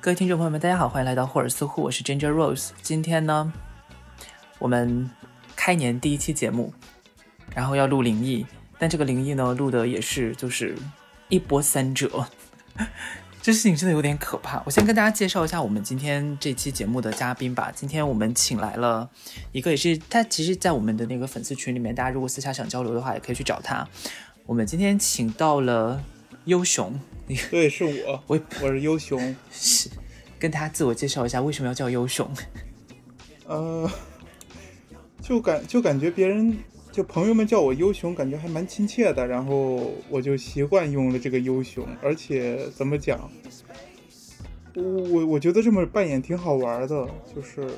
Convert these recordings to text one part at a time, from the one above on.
各位听众朋友们，大家好，欢迎来到霍尔斯户，我是 Ginger Rose。今天呢，我们开年第一期节目，然后要录灵异，但这个灵异呢，录的也是就是一波三折，这事情真的有点可怕。我先跟大家介绍一下我们今天这期节目的嘉宾吧。今天我们请来了一个，也是他，其实，在我们的那个粉丝群里面，大家如果私下想交流的话，也可以去找他。我们今天请到了优雄熊，你 对，是我，我我是优熊。是跟大家自我介绍一下，为什么要叫优熊？呃，就感就感觉别人就朋友们叫我优熊，感觉还蛮亲切的，然后我就习惯用了这个优熊，而且怎么讲，我我我觉得这么扮演挺好玩的，就是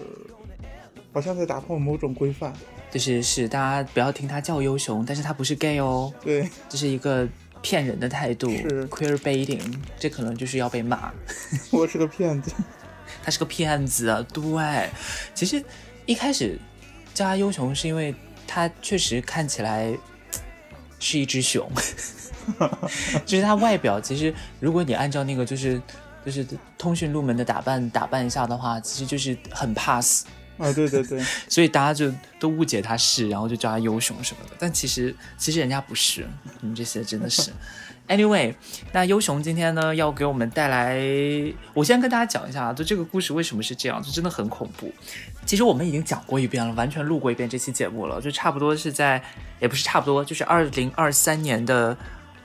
好像在打破某种规范。就是是大家不要听他叫优雄，但是他不是 gay 哦，对，这是一个骗人的态度是，queer baiting，这可能就是要被骂，我是个骗子。他是个骗子啊。对，其实一开始叫他优熊是因为他确实看起来是一只熊，就是他外表其实如果你按照那个就是就是通讯录门的打扮打扮一下的话，其实就是很 pass。啊，对对对，所以大家就都误解他是，然后就叫他优雄什么的。但其实其实人家不是，你们这些真的是。Anyway，那优雄今天呢要给我们带来，我先跟大家讲一下，就这个故事为什么是这样，就真的很恐怖。其实我们已经讲过一遍了，完全录过一遍这期节目了，就差不多是在，也不是差不多，就是二零二三年的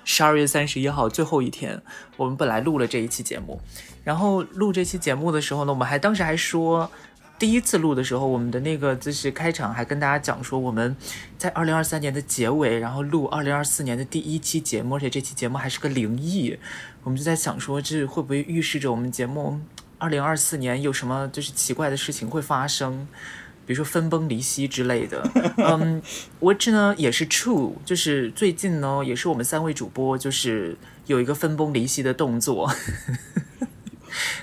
十二月三十一号最后一天，我们本来录了这一期节目，然后录这期节目的时候呢，我们还当时还说。第一次录的时候，我们的那个就是开场还跟大家讲说，我们在二零二三年的结尾，然后录二零二四年的第一期节目，而且这期节目还是个灵异。我们就在想说，这会不会预示着我们节目二零二四年有什么就是奇怪的事情会发生，比如说分崩离析之类的。嗯，which 呢也是 true，就是最近呢也是我们三位主播就是有一个分崩离析的动作。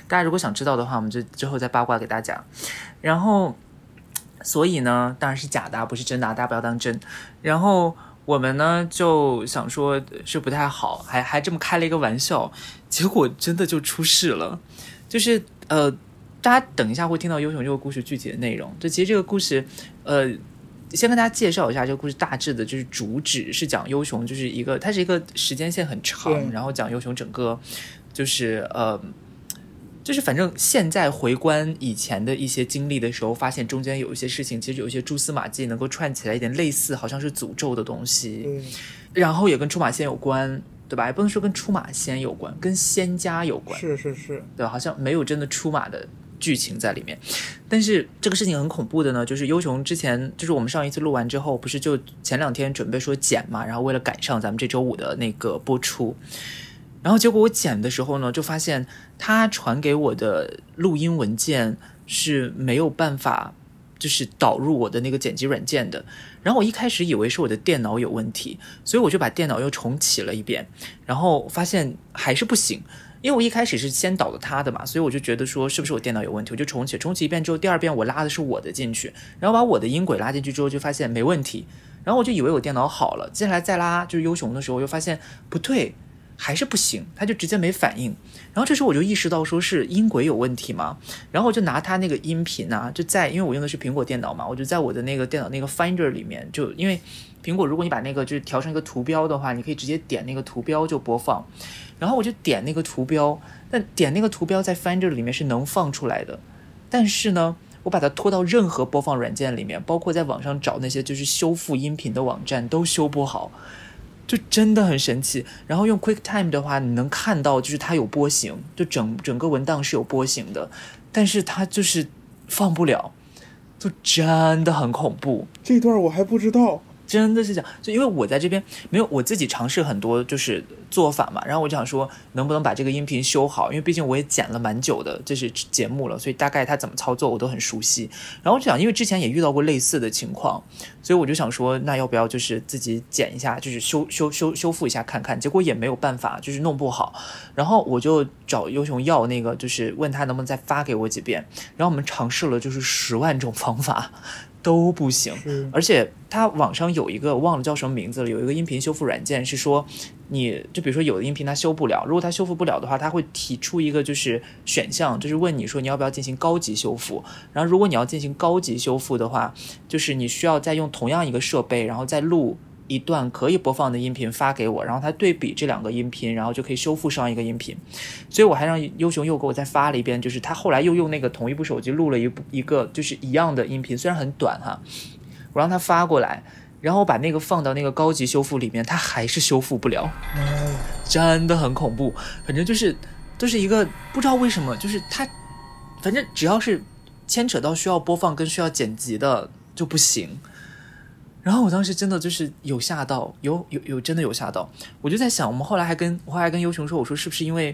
大家如果想知道的话，我们就之后再八卦给大家。然后，所以呢，当然是假的，不是真的，大家不要当真。然后我们呢就想说是不太好，还还这么开了一个玩笑，结果真的就出事了。就是呃，大家等一下会听到优雄这个故事具体的内容。就其实这个故事，呃，先跟大家介绍一下这个故事大致的就是主旨是讲优雄，就是一个它是一个时间线很长，然后讲优雄整个就是呃。就是反正现在回观以前的一些经历的时候，发现中间有一些事情，其实有一些蛛丝马迹能够串起来，一点类似，好像是诅咒的东西，嗯，然后也跟出马仙有关，对吧？也不能说跟出马仙有关，跟仙家有关，是是是，对吧？好像没有真的出马的剧情在里面。但是这个事情很恐怖的呢，就是优雄之前，就是我们上一次录完之后，不是就前两天准备说剪嘛，然后为了赶上咱们这周五的那个播出，然后结果我剪的时候呢，就发现他传给我的录音文件是没有办法，就是导入我的那个剪辑软件的。然后我一开始以为是我的电脑有问题，所以我就把电脑又重启了一遍，然后发现还是不行。因为我一开始是先导的他的嘛，所以我就觉得说是不是我电脑有问题，我就重启，重启一遍之后，第二遍我拉的是我的进去，然后把我的音轨拉进去之后，就发现没问题，然后我就以为我电脑好了，接下来再拉就是优雄的时候，又发现不对，还是不行，它就直接没反应。然后这时候我就意识到说是音轨有问题嘛，然后我就拿它那个音频啊，就在因为我用的是苹果电脑嘛，我就在我的那个电脑那个 Finder 里面，就因为苹果如果你把那个就是调成一个图标的话，你可以直接点那个图标就播放。然后我就点那个图标，但点那个图标在 Finder 里面是能放出来的，但是呢，我把它拖到任何播放软件里面，包括在网上找那些就是修复音频的网站都修不好，就真的很神奇。然后用 QuickTime 的话，你能看到就是它有波形，就整整个文档是有波形的，但是它就是放不了，就真的很恐怖。这段我还不知道。真的是这样，就因为我在这边没有我自己尝试很多就是做法嘛，然后我就想说能不能把这个音频修好，因为毕竟我也剪了蛮久的这是节目了，所以大概它怎么操作我都很熟悉。然后我就想，因为之前也遇到过类似的情况，所以我就想说，那要不要就是自己剪一下，就是修修修修复一下看看？结果也没有办法，就是弄不好。然后我就找优雄要那个，就是问他能不能再发给我几遍。然后我们尝试了就是十万种方法。都不行。而且它网上有一个忘了叫什么名字了，有一个音频修复软件是说，你就比如说有的音频它修不了，如果它修复不了的话，它会提出一个就是选项，就是问你说你要不要进行高级修复。然后如果你要进行高级修复的话，就是你需要再用同样一个设备，然后再录。一段可以播放的音频发给我，然后他对比这两个音频，然后就可以修复上一个音频。所以我还让优雄又给我再发了一遍，就是他后来又用那个同一部手机录了一部一个就是一样的音频，虽然很短哈，我让他发过来，然后我把那个放到那个高级修复里面，他还是修复不了，真的很恐怖。反正就是都是一个不知道为什么，就是他反正只要是牵扯到需要播放跟需要剪辑的就不行。然后我当时真的就是有吓到，有有有真的有吓到，我就在想，我们后来还跟我后来跟优雄说，我说是不是因为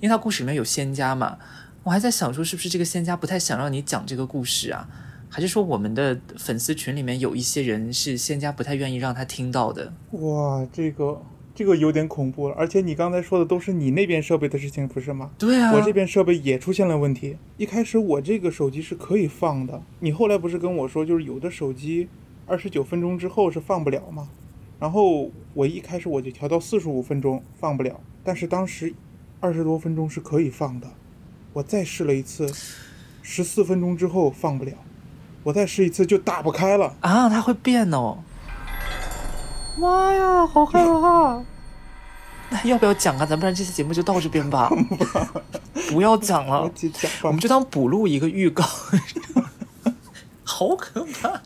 因为他故事里面有仙家嘛，我还在想说是不是这个仙家不太想让你讲这个故事啊，还是说我们的粉丝群里面有一些人是仙家不太愿意让他听到的？哇，这个这个有点恐怖了。而且你刚才说的都是你那边设备的事情，不是吗？对啊，我这边设备也出现了问题。一开始我这个手机是可以放的，你后来不是跟我说，就是有的手机二十九分钟之后是放不了吗？然后我一开始我就调到四十五分钟放不了，但是当时二十多分钟是可以放的。我再试了一次，十四分钟之后放不了，我再试一次就打不开了。啊，它会变哦。妈呀，好害怕！那要不要讲啊？咱不然这期节目就到这边吧。不要讲了，去讲吧我们，就当补录一个预告。好可怕！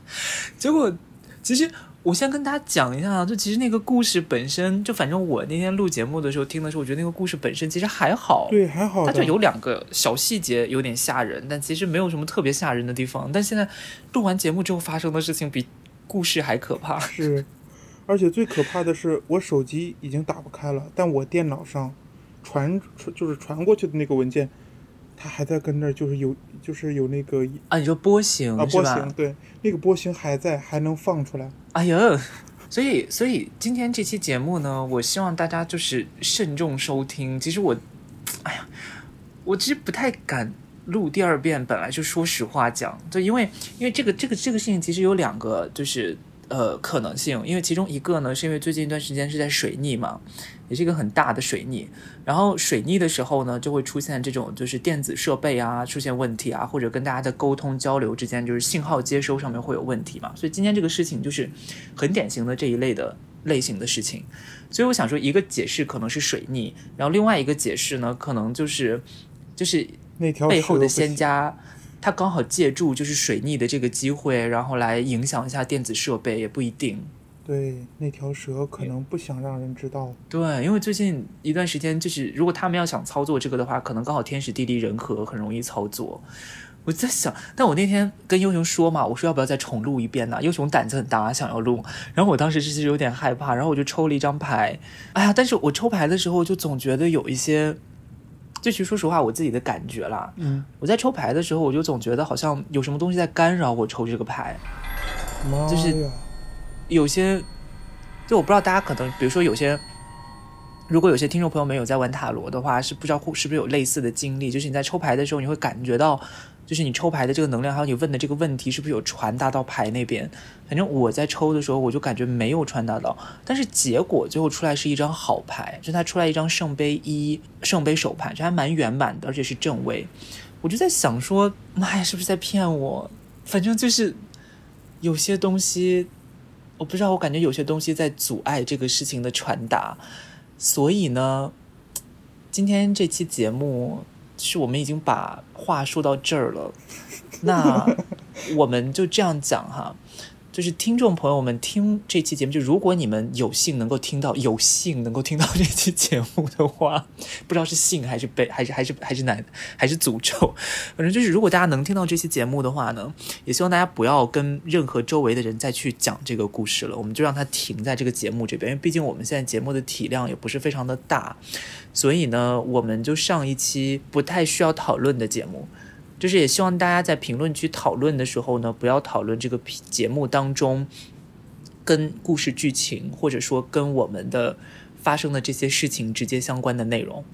结果其实我先跟大家讲一下啊，就其实那个故事本身，就反正我那天录节目的时候听的时候，我觉得那个故事本身其实还好。对，还好。它就有两个小细节有点吓人，但其实没有什么特别吓人的地方。但现在录完节目之后发生的事情比故事还可怕。是，而且最可怕的是，我手机已经打不开了，但我电脑上传传就是传过去的那个文件，它还在跟那儿，就是有就是有那个啊，你说波形啊？波形，对，那个波形还在，还能放出来。哎呦，所以所以今天这期节目呢，我希望大家就是慎重收听。其实我，哎呀，我其实不太敢录第二遍。本来就说实话讲，就因为因为这个这个这个事情其实有两个就是呃可能性，因为其中一个呢是因为最近一段时间是在水逆嘛，也是一个很大的水逆。然后水逆的时候呢，就会出现这种就是电子设备啊出现问题啊，或者跟大家的沟通交流之间就是信号接收上面会有问题嘛。所以今天这个事情就是很典型的这一类的类型的事情。所以我想说，一个解释可能是水逆，然后另外一个解释呢，可能就是就是那条背后的仙家，他刚好借助就是水逆的这个机会，然后来影响一下电子设备，也不一定。对，那条蛇可能不想让人知道。对，因为最近一段时间，就是如果他们要想操作这个的话，可能刚好天时地利人和，很容易操作。我在想，但我那天跟英雄说嘛，我说要不要再重录一遍呢？英雄胆子很大，想要录。然后我当时其实有点害怕，然后我就抽了一张牌。哎呀，但是我抽牌的时候就总觉得有一些，就其实说实话，我自己的感觉啦。嗯，我在抽牌的时候，我就总觉得好像有什么东西在干扰我抽这个牌。就是呀，有些，就我不知道大家可能，比如说有些，如果有些听众朋友们有在玩塔罗的话，是不知道会是不是有类似的经历，就是你在抽牌的时候，你会感觉到，就是你抽牌的这个能量，还有你问的这个问题，是不是有传达到牌那边？反正我在抽的时候，我就感觉没有传达到，但是结果最后出来是一张好牌，就它出来一张圣杯一，圣杯手牌，这还蛮圆满的，而且是正位。我就在想说，妈呀，是不是在骗我？反正就是有些东西，我不知道，我感觉有些东西在阻碍这个事情的传达，所以呢，今天这期节目是我们已经把话说到这儿了，那 我们就这样讲哈。就是听众朋友们听这期节目，就如果你们有幸能够听到，有幸能够听到这期节目的话，不知道是幸还是悲，还是还是还是难，还是诅咒，反正就是如果大家能听到这期节目的话呢，也希望大家不要跟任何周围的人再去讲这个故事了，我们就让它停在这个节目这边，因为毕竟我们现在节目的体量也不是非常的大，所以呢，我们就上一期不太需要讨论的节目。就是也希望大家在评论区讨论的时候呢，不要讨论这个节目当中跟故事剧情，或者说跟我们的发生的这些事情直接相关的内容。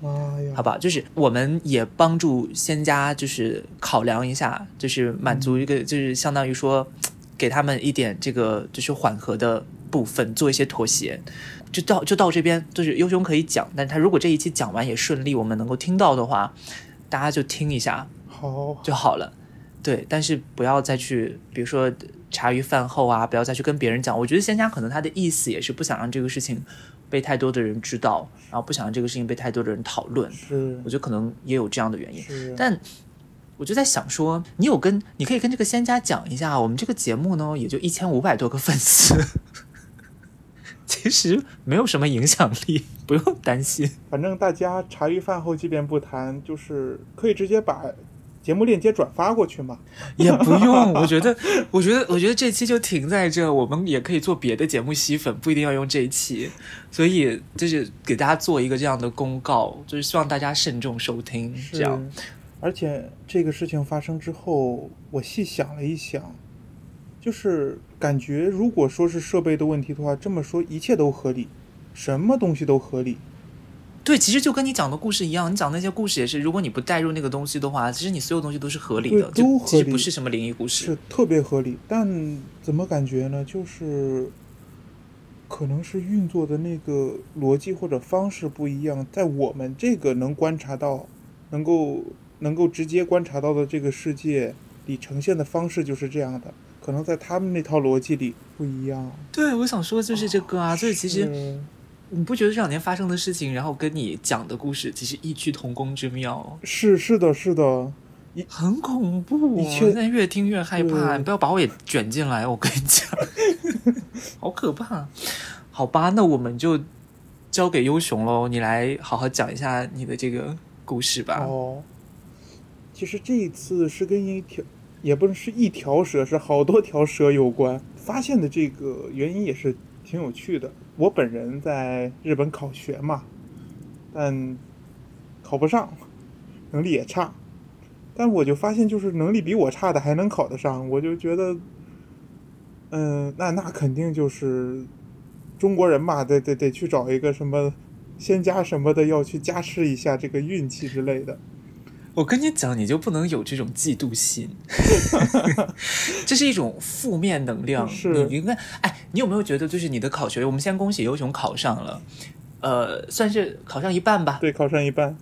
好吧，就是我们也帮助仙家，就是考量一下，就是满足一个，就是相当于说，给他们一点这个就是缓和的部分，做一些妥协。就到就到这边，就是优兄可以讲，但他如果这一期讲完也顺利，我们能够听到的话，大家就听一下好，就好了。对，但是不要再去，比如说茶余饭后啊，不要再去跟别人讲。我觉得仙家可能他的意思也是不想让这个事情被太多的人知道，然后不想让这个事情被太多的人讨论。是我觉得可能也有这样的原因。但我就在想说，你有跟你可以跟这个仙家讲一下，我们这个节目呢也就一千五百多个粉丝，其实没有什么影响力，不用担心。反正大家茶余饭后即便不谈，就是可以直接把节目链接转发过去嘛。也不用，我觉得，我觉得，我觉得这期就停在这，我们也可以做别的节目吸粉，不一定要用这一期。所以就是给大家做一个这样的公告，就是希望大家慎重收听，这样。而且这个事情发生之后，我细想了一想，就是感觉如果说是设备的问题的话，这么说一切都合理，什么东西都合理。对，其实就跟你讲的故事一样，你讲那些故事也是，如果你不带入那个东西的话，其实你所有东西都是合理的，都其实理不是什么灵异故事是。特别合理，但怎么感觉呢？就是可能是运作的那个逻辑或者方式不一样，在我们这个能观察到、能够能够直接观察到的这个世界里呈现的方式就是这样的，可能在他们那套逻辑里不一样。对，我想说就是这个啊，所以其实是你不觉得这两年发生的事情，然后跟你讲的故事其实异曲同工之妙，是是的，是的，很恐怖、哦。一切现在越听越害怕，你不要把我也卷进来，我跟你讲，好可怕。好吧，那我们就交给优雄喽，你来好好讲一下你的这个故事吧。哦，其实这一次是跟一条，也不是一条蛇，是好多条蛇有关。发现的这个原因也是挺有趣的。我本人在日本考学嘛，但考不上，能力也差。但我就发现，就是能力比我差的还能考得上，我就觉得，嗯，那那肯定就是中国人嘛，得得得去找一个什么仙家什么的，要去加持一下这个运气之类的。我跟你讲，你就不能有这种嫉妒心，这是一种负面能量。是你应该，哎，你有没有觉得，就是你的考学，我们先恭喜优雄考上了，呃，算是考上一半吧。对，考上一半。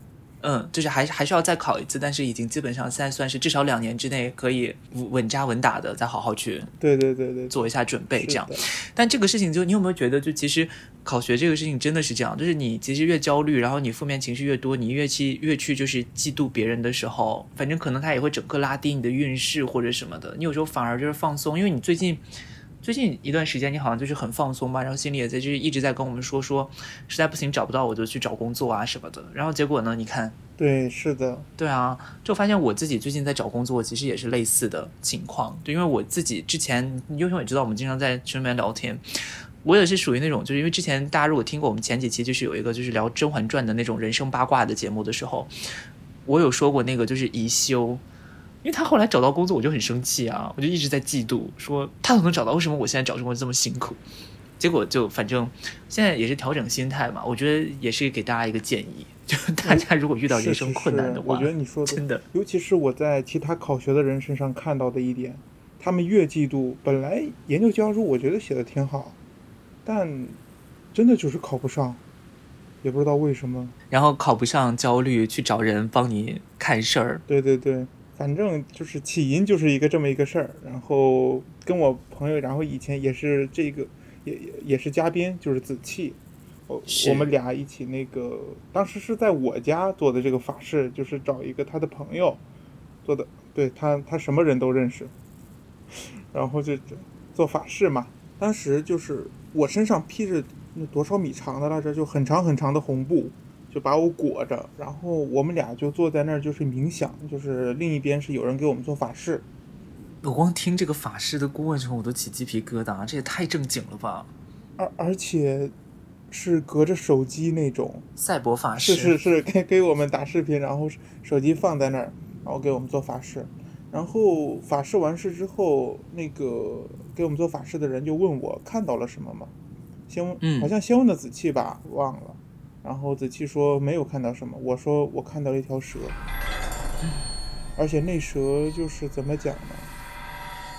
嗯，就是还还是要再考一次，但是已经基本上现在算是至少两年之内可以稳稳扎稳打的再好好去对对对对，做一下准备，这样。但这个事情就你有没有觉得，就其实考学这个事情真的是这样，就是你其实越焦虑，然后你负面情绪越多，你越去越去就是嫉妒别人的时候，反正可能他也会整个拉低你的运势或者什么的。你有时候反而就是放松，因为你最近。最近一段时间，你好像就是很放松吧，然后心里也在就是一直在跟我们说说，实在不行找不到我就去找工作啊什么的。然后结果呢，你看，对，是的，对啊，就发现我自己最近在找工作，其实也是类似的情况。对，因为我自己之前，优雄也知道，我们经常在群里面聊天。我也是属于那种，就是因为之前大家如果听过我们前几期，就是有一个就是聊《甄嬛传》的那种人生八卦的节目的时候，我有说过那个就是宜修，因为他后来找到工作，我就很生气啊，我就一直在嫉妒，说他都能找到，为什么我现在找工作这么辛苦？结果就反正现在也是调整心态嘛，我觉得也是给大家一个建议，就大家如果遇到人生困难的话，是是是我觉得你说的真的尤其是我在其他考学的人身上看到的一点，他们越嫉妒，本来研究教书我觉得写的挺好，但真的就是考不上，也不知道为什么。然后考不上焦虑，去找人帮你看事儿。对对对，反正就是起因就是一个这么一个事儿，然后跟我朋友，然后以前也是这个也也也是嘉宾，就是子气，我我们俩一起那个，当时是在我家做的这个法事，就是找一个他的朋友做的，对他他什么人都认识，然后就做法事嘛。当时就是我身上披着那多少米长的来着，就很长很长的红布，就把我裹着，然后我们俩就坐在那儿就是冥想，就是另一边是有人给我们做法事，我光听这个法师的过程，我都起鸡皮疙瘩，这也太正经了吧！而而且是隔着手机那种，赛博法师是是是给给我们打视频，然后手机放在那儿，然后给我们做法事。然后法事完事之后，那个给我们做法事的人就问我看到了什么吗？先问，嗯好像先问的子气吧，忘了。然后子期说没有看到什么，我说我看到了一条蛇，而且那蛇就是怎么讲呢？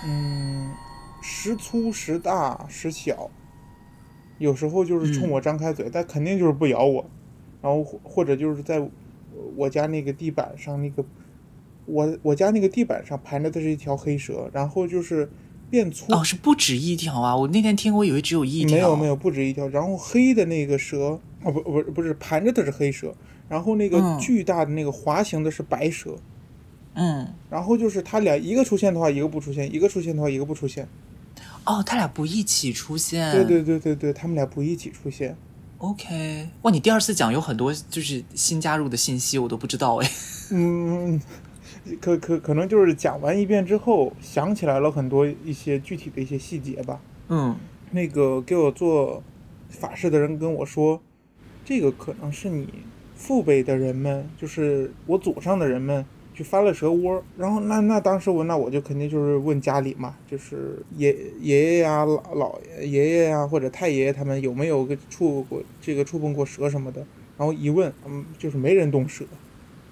嗯，时粗时大时小，有时候就是冲嗯我张开嘴，但肯定就是不咬我，然后或或者就是在我家那个地板上那个，我我家那个地板上盘着的是一条黑蛇，然后就是变粗，哦，是不止一条啊！我那天听我，以为只有一条。没有没有不止一条，然后黑的那个蛇，哦不不不是盘着的是黑蛇，然后那个嗯巨大的那个滑行的是白蛇，嗯，然后就是它俩一个出现的话，一个不出现；一个出现的话，一个不出现。哦，他俩不一起出现。对对对对对，他们俩不一起出现。OK，哇，你第二次讲有很多就是新加入的信息，我都不知道哎。嗯，可可可能就是讲完一遍之后，想起来了很多一些具体的一些细节吧。嗯，那个给我做法事的人跟我说，这个可能是你父辈的人们，就是我祖上的人们去翻了蛇窝。然后那那当时我那我就肯定就是问家里嘛，就是爷爷爷呀、老老爷爷呀或者太爷爷他们有没有个触过这个触碰过蛇什么的。然后一问，嗯，就是没人动蛇，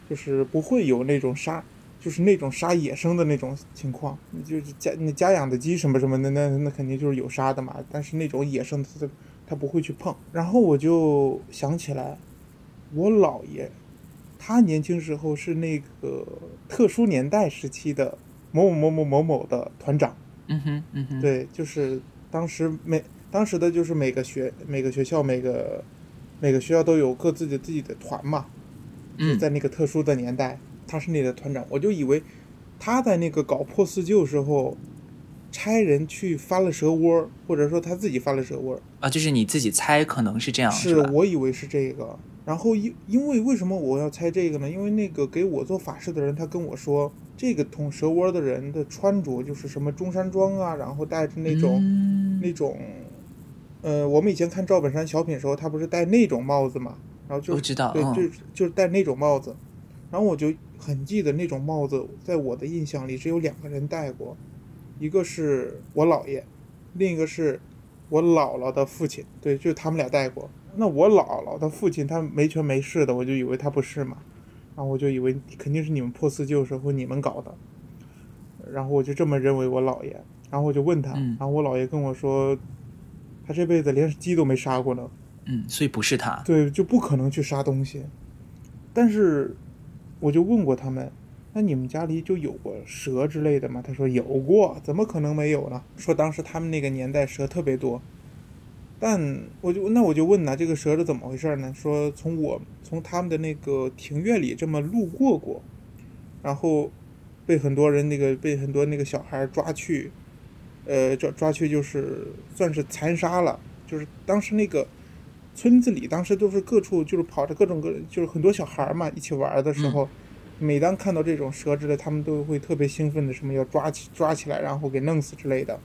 就是不会有那种杀。就是那种杀野生的那种情况，就是家那家养的鸡什么什么的，那那肯定就是有杀的嘛。但是那种野生的，它它不会去碰。然后我就想起来，我姥爷，他年轻时候是那个特殊年代时期的某某某某某某的团长。嗯哼，嗯哼，，对，就是当时每当时的就是每个学每个学校每个每个学校都有各自的自己的团嘛。嗯，在那个特殊的年代，他是那个团长，我就以为他在那个搞破四旧时候，差人去翻了蛇窝，或者说他自己翻了蛇窝，啊，就是你自己猜可能是这样，是吧？我以为是这个。然后因因为为什么我要猜这个呢？因为那个给我做法事的人，他跟我说，这个捅蛇窝的人的穿着就是什么中山装啊，然后戴着那种、嗯那种，呃，我们以前看赵本山小品时候，他不是戴那种帽子嘛？然后就我知道，对，嗯就就是戴那种帽子，然后我就很记得那种帽子，在我的印象里只有两个人戴过，一个是我姥爷，另一个是我姥姥的父亲，对，就他们俩带过。那我姥姥的父亲他没权没势的，我就以为他不是嘛，然后我就以为肯定是你们破四旧时候你们搞的，然后我就这么认为我姥爷，然后我就问他，嗯然后我姥爷跟我说，他这辈子连鸡都没杀过呢。嗯，所以不是他。对，就不可能去杀东西。但是我就问过他们，那你们家里就有过蛇之类的吗？他说有过，怎么可能没有呢？说当时他们那个年代蛇特别多。但我就那我就问呐，这个蛇是怎么回事呢？说从我从他们的那个庭院里这么路过过，然后被很多人那个被很多那个小孩抓去，呃抓抓去就是算是残杀了，就是当时那个村子里当时都是各处就是跑着各种各就是很多小孩儿嘛一起玩儿的时候，每当看到这种蛇之类，他们都会特别兴奋的，什么要抓起抓起来，然后给弄死之类的。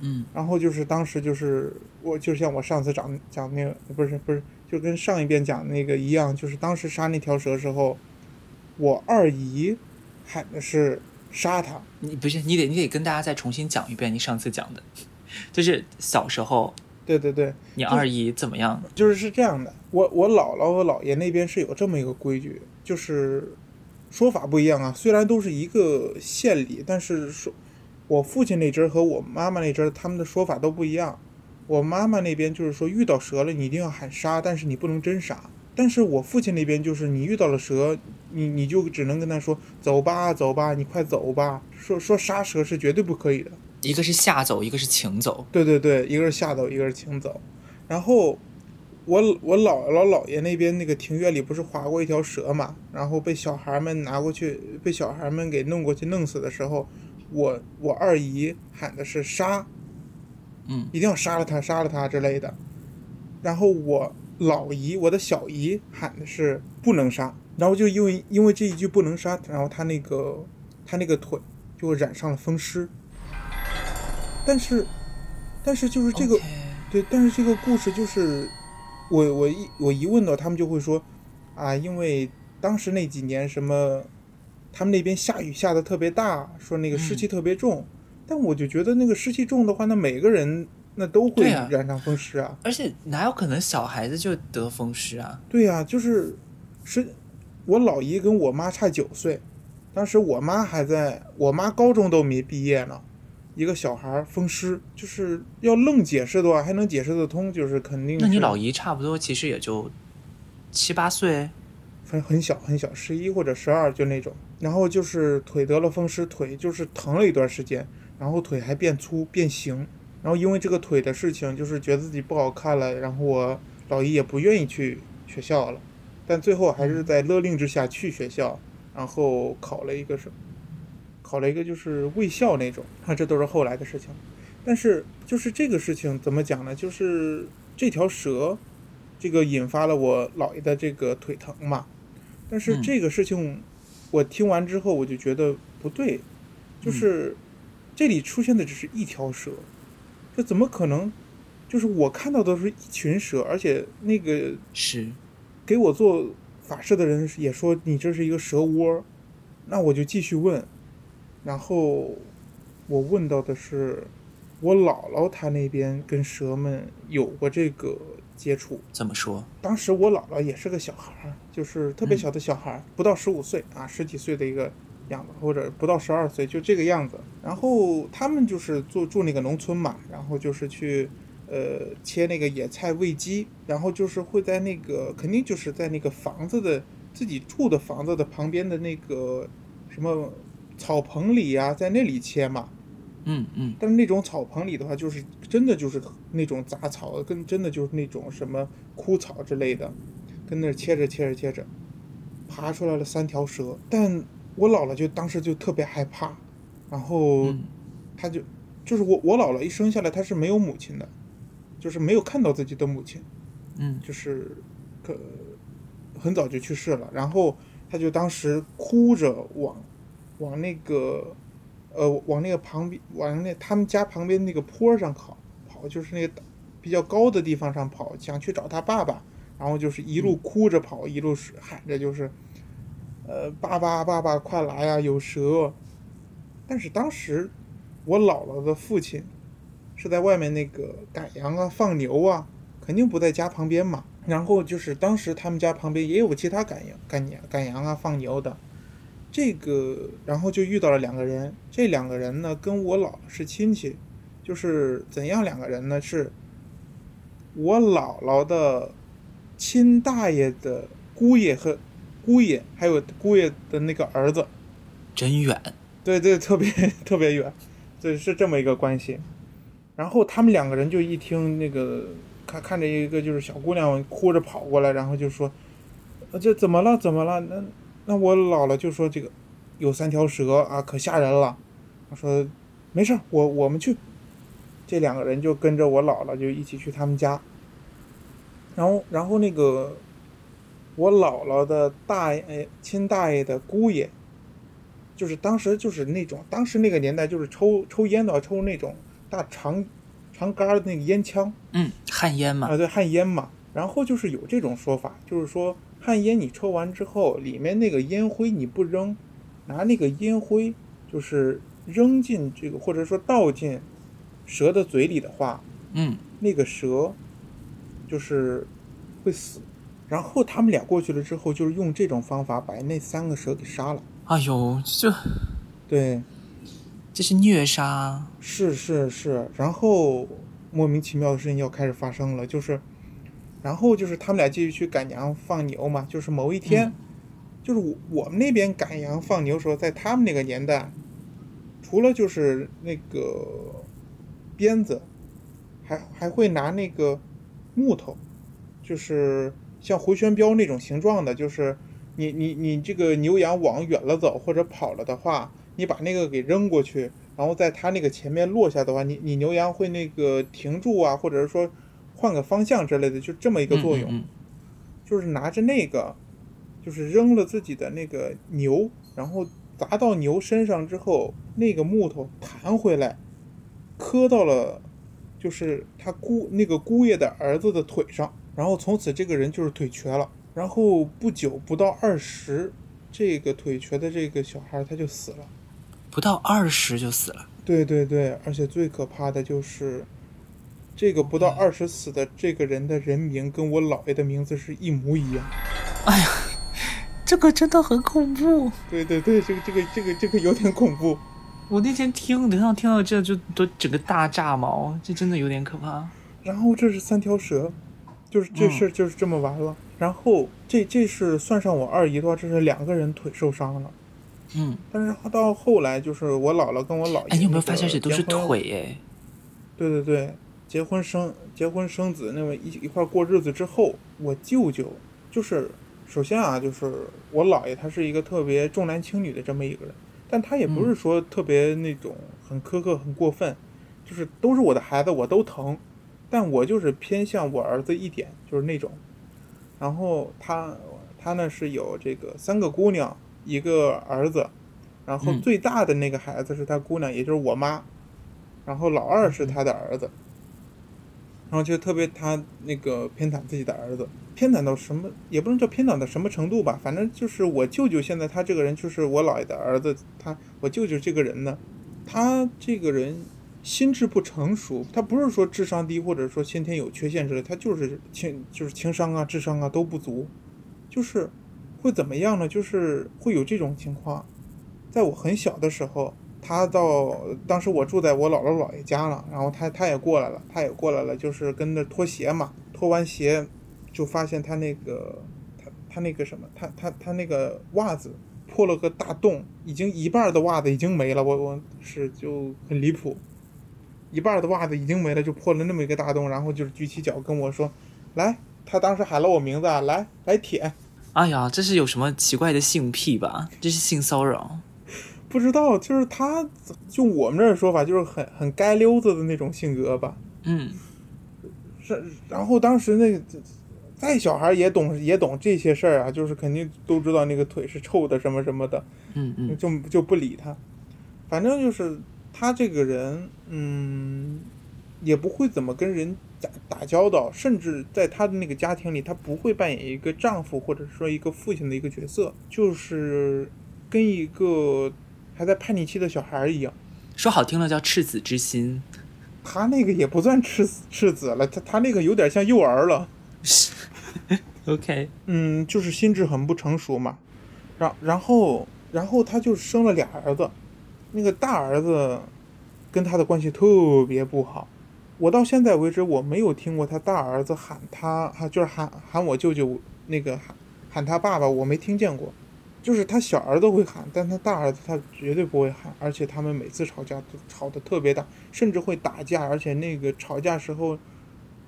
嗯然后就是当时就是我就像我上次讲讲那个不是不是就跟上一遍讲那个一样，就是当时杀那条蛇时候，我二姨喊的是杀它，你不是你得你得跟大家再重新讲一遍你上次讲的，就是小时候对对对，你二姨怎么样？就是是这样的，我我姥姥和姥爷那边是有这么一个规矩，就是说法不一样啊。虽然都是一个县里，但是说我父亲那支儿和我妈妈那支儿，他们的说法都不一样。我妈妈那边就是说遇到蛇了，你一定要喊杀，但是你不能真杀。但是我父亲那边就是你遇到了蛇，你你就只能跟他说走吧走吧，你快走吧。说说杀蛇是绝对不可以的。一个是吓走，一个是请走。对对对，一个是吓走，一个是请走。然后我我姥姥姥爷那边那个庭院里不是划过一条蛇嘛，然后被小孩们拿过去，被小孩们给弄过去弄死的时候，我我二姨喊的是杀，嗯，一定要杀了他，杀了他之类的。然后我老姨，我的小姨喊的是不能杀，然后就因为因为这一句不能杀，然后他那个他那个腿就染上了风湿。但是，但是就是这个对，但是这个故事就是我我一我一问到他们就会说啊，因为当时那几年什么，他们那边下雨下的特别大，说那个湿气特别重，但我就觉得那个湿气重的话，那每个人那都会染上风湿啊。而且哪有可能小孩子就得风湿啊？对呀、就是是，我老姨跟我妈差九岁，当时我妈还在，我妈高中都没毕业呢，一个小孩儿风湿，就是要愣解释的话，还能解释得通，就是肯定是。那你老姨差不多其实也就七八岁，很很小很小，十一或者十二就那种。然后就是腿得了风湿，腿就是疼了一段时间，然后腿还变粗变形。然后因为这个腿的事情，就是觉得自己不好看了，然后我老姨也不愿意去学校了，但最后还是在勒令之下去学校，然后考了一个什么，考了一个就是卫校那种。啊，这都是后来的事情。但是就是这个事情怎么讲呢？就是这条蛇，这个引发了我姥爷的这个腿疼嘛。但是嗯这个事情，我听完之后我就觉得不对，就是这里出现的只是一条蛇，这怎么可能？就是我看到的是一群蛇，而且那个是给我做法事的人也说你这是一个蛇窝，那我就继续问，然后我问到的是我姥姥她那边跟蛇们有过这个接触，怎么说？当时我姥姥也是个小孩儿，就是特别嗯小的小孩儿，不到十五岁啊，十几岁的一个样子，或者不到十二岁，就这个样子。然后他们就是住住那个农村嘛，然后就是去呃切那个野菜喂鸡，然后就是会在那个肯定就是在那个房子的自己住的房子的旁边的那个什么草棚里呀、在那里切嘛。嗯嗯，但是那种草棚里的话，就是真的就是那种杂草，跟真的就是那种什么枯草之类的，跟那儿切着切着切着，爬出来了三条蛇。但我姥姥就当时就特别害怕，然后嗯她就就是我我姥姥一生下来她是没有母亲的，就是没有看到自己的母亲，嗯就是可很早就去世了。然后他就当时哭着往往那个呃往那个旁边往那他们家旁边那个坡上跑跑，就是那个比较高的地方上跑，想去找他爸爸。然后就是一路哭着跑，一路喊着就是，呃，爸爸爸爸快来呀、有蛇！但是当时我姥姥的父亲是在外面那个赶羊啊、放牛啊，肯定不在家旁边嘛。然后就是当时他们家旁边也有其他赶羊、赶羊、赶羊啊、放牛的，这个然后就遇到了两个人，这两个人呢跟我姥姥是亲戚，就是怎样两个人呢？是我姥姥的亲大爷的姑爷和姑爷，还有姑爷的那个儿子，真远。对对，特别特别远，对，是这么一个关系。然后他们两个人就一听那个，看看着一个就是小姑娘哭着跑过来，然后就说：“呃这怎么了？怎么了？”那那我姥姥就说：“这个有三条蛇啊，可吓人了。”我说：“没事儿，我我们去。”这两个人就跟着我姥姥就一起去他们家。然后然后那个我姥姥的大爷亲大爷的姑爷。就是当时就是那种，当时那个年代就是抽抽烟的话，抽那种大长长杆儿的那个烟枪嗯，旱烟嘛啊，，对，旱烟嘛。然后就是有这种说法，就是说旱烟你抽完之后，里面那个烟灰你不扔，拿那个烟灰就是扔进这个或者说倒进蛇的嘴里的话，嗯，那个蛇就是会死。然后他们俩过去了之后，就是用这种方法把那三个蛇给杀了。哎呦，这对，这是虐杀啊。是是是，然后莫名其妙的事情要开始发生了，就是，然后就是他们俩继续去赶羊放牛嘛，就是某一天，嗯就是我我们那边赶羊放牛的时候，在他们那个年代，除了就是那个鞭子，还还会拿那个木头，就是像回旋镖那种形状的，就是你你你这个牛羊往远了走或者跑了的话，你把那个给扔过去，然后在它那个前面落下的话，你你牛羊会那个停住啊，或者是说换个方向之类的，就这么一个作用。嗯嗯就是拿着那个，就是扔了自己的那个牛，然后砸到牛身上之后，那个木头弹回来，磕到了，就是他姑那个姑爷的儿子的腿上，然后从此这个人就是腿瘸了。然后不久不到二十，这个腿瘸的这个小孩他就死了。不到二十就死了。对对对，而且最可怕的就是，这个不到二十死的这个人的人名跟我姥爷的名字是一模一样。哎呀这个真的很恐怖。对对对，这个这个这个这个有点恐怖。我那天听，等上听到这就都整个大炸毛，这真的有点可怕。然后这是三条蛇，就是这事儿就是这么完了。然后这这是算上我二姨的话，这是两个人腿受伤了。嗯，但是到后来就是我姥姥跟我姥爷，哎，你有没有发现这都是？腿哎？对对对，结婚生结婚生子那么一一块过日子之后，我舅舅就是首先啊，就是我姥爷他是一个特别重男轻女的这么一个人，但他也不是说特别那种很苛刻很过分，就是都是我的孩子我都疼，但我就是偏向我儿子一点，就是那种。然后他他呢是有这个三个姑娘一个儿子，然后嗯最大的那个孩子是他姑娘，也就是我妈，然后老二是他的儿子，然后就特别他那个偏袒自己的儿子，偏袒到什么也不能叫偏袒到什么程度吧，反正就是我舅舅现在他这个人就是我姥爷的儿子，他我舅舅这个人呢，他这个人心智不成熟，他不是说智商低或者说先天有缺陷之类，他就是情就是情商啊智商啊都不足，就是会怎么样呢？就是会有这种情况，在我很小的时候，他到当时我住在我姥姥姥爷家了，然后他他也过来了，他也过来了，就是跟着脱鞋嘛，脱完鞋就发现他那个他他那个什么，他他他那个袜子破了个大洞，已经一半的袜子已经没了，我我是就很离谱，一半的袜子已经没了，就破了那么一个大洞，然后就是举起脚跟我说，来，他当时喊了我名字啊，来来舔。哎呀，这是有什么奇怪的性癖吧？这是性骚扰。不知道，就是他，就我们这儿说法，就是很很街溜子的那种性格吧。嗯是，然后当时那个再小孩也懂也懂这些事儿啊，就是肯定都知道那个腿是臭的什么什么的，嗯嗯就就不理他。反正就是他这个人，嗯，也不会怎么跟人打打交道，甚至在他的那个家庭里，他不会扮演一个丈夫或者说一个父亲的一个角色，就是跟一个还在叛逆期的小孩儿一样。说好听了叫赤子之心。他那个也不算赤子赤子了，他他那个有点像幼儿了。OK，嗯，就是心智很不成熟嘛，然然后然后他就生了俩儿子，那个大儿子跟他的关系特别不好，我到现在为止我没有听过他大儿子喊他，哈，就是喊喊我舅舅那个喊喊他爸爸，我没听见过，就是他小儿子会喊，但他大儿子他绝对不会喊，而且他们每次吵架都吵得特别大，甚至会打架，而且那个吵架时候。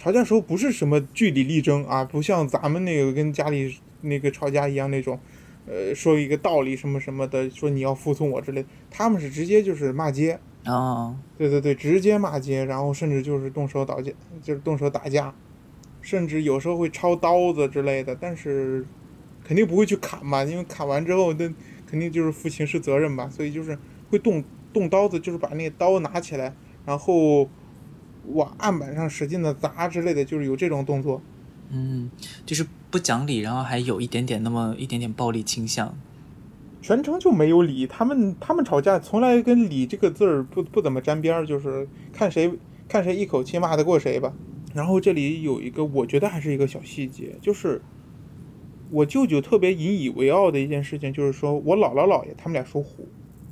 吵架时候不是什么据理力争啊，不像咱们那个跟家里那个吵架一样那种，呃，说一个道理什么什么的，说你要服从我之类，他们是直接就是骂街，啊，对对对，直接骂街，然后甚至就是动手打架，就是动手打架，甚至有时候会抄刀子之类的，但是肯定不会去砍嘛，因为砍完之后那肯定就是负刑事责任吧，所以就是会动动刀子，就是把那个刀拿起来，然后往案板上使劲的砸之类的，就是有这种动作。嗯，就是不讲理，然后还有一点点那么一点点暴力倾向。全程就没有理，他们他们吵架从来跟理这个字儿不不怎么沾边儿，就是看谁看谁一口气骂得过谁吧。然后这里有一个我觉得还是一个小细节，就是我舅舅特别引以为傲的一件事情，就是说我姥姥姥爷他们俩属虎，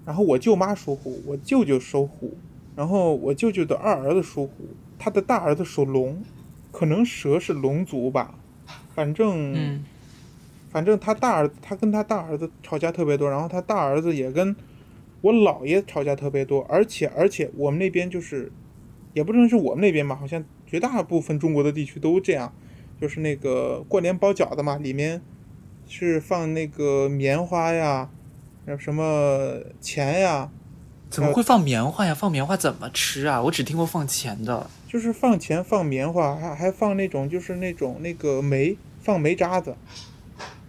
然后我舅妈属虎，我舅舅属虎，然后我舅舅的二儿子属虎，他的大儿子属龙，可能蛇是龙族吧，反正嗯。反正他大儿子，他跟他大儿子吵架特别多，然后他大儿子也跟我姥爷吵架特别多，而且而且我们那边就是，也不能是我们那边吧，好像绝大部分中国的地区都这样，就是那个过年包饺子嘛，里面是放那个棉花呀，还有什么钱呀，怎么会放棉花呀？放棉花怎么吃啊？我只听过放钱的。就是放钱放棉花，还还放那种就是那种那个煤，放煤渣子。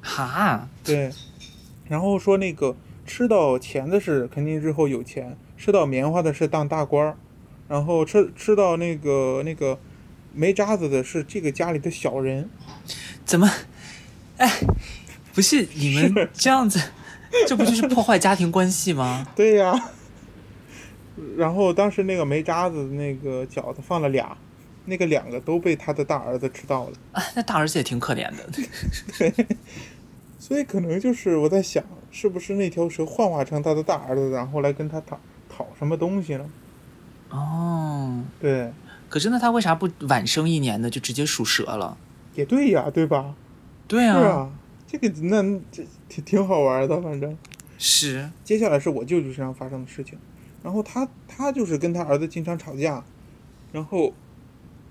哈，对，然后说那个吃到钱的是肯定日后有钱，吃到棉花的是当大官儿，然后吃吃到那个那个煤渣子的是这个家里的小人。怎么？哎，不是你们这样子，这不就是破坏家庭关系吗？对呀。然后当时那个没渣子那个饺子放了俩，那个两个都被他的大儿子吃到了。啊，那大儿子也挺可怜的。对所以可能就是我在想，是不是那条蛇幻化成他的大儿子，然后来跟他讨讨讨什么东西呢？哦，对，可是那他为啥不晚生一年呢？就直接属蛇了？也对呀，对吧？对啊，这个那这挺挺好玩的，反正。是接下来是我舅舅身上发生的事情，然后他他就是跟他儿子经常吵架，然后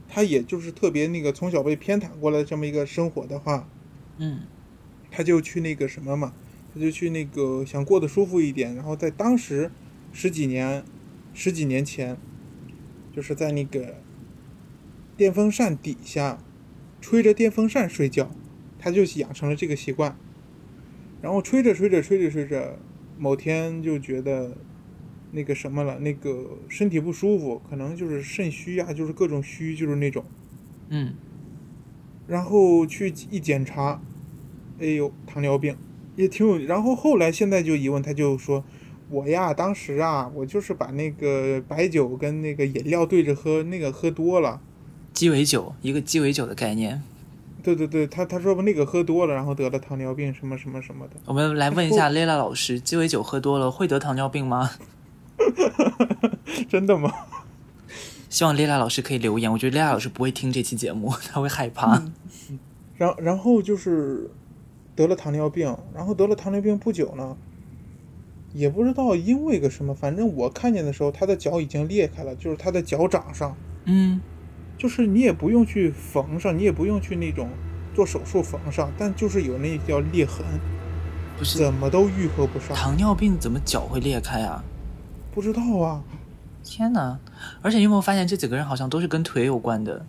他也就是特别那个从小被偏袒过来这么一个生活的话，嗯他就去那个什么嘛，他就去那个想过得舒服一点，然后在当时十几年十几年前，就是在那个电风扇底下吹着电风扇睡觉，他就养成了这个习惯。然后吹着吹着吹着吹着，某天就觉得那个什么了，那个身体不舒服，可能就是肾虚啊，就是各种虚，就是那种。嗯，然后去一检查，哎呦，糖尿病，也挺有。然后后来现在就一问，他就说，我呀，当时啊，我就是把那个白酒跟那个饮料对着喝，那个喝多了。鸡尾酒，一个鸡尾酒的概念。对对对，他他说那个喝多了，然后得了糖尿病，什么什么什么的。我们来问一下 Lela 老师，鸡尾酒喝多了会得糖尿病吗？真的吗？希望 Lela 老师可以留言。我觉得 Lela 老师不会听这期节目，他会害怕。然然后就是得了糖尿病，然后得了糖尿病不久呢，也不知道因为个什么，反正我看见的时候，他的脚已经裂开了，就是他的脚掌上，嗯，就是你也不用去缝上，你也不用去那种做手术缝上，但就是有那条裂痕，不是怎么都愈合不上，糖尿病怎么脚会裂开啊？不知道啊。天哪！而且你有没有发现这几个人好像都是跟腿有关的？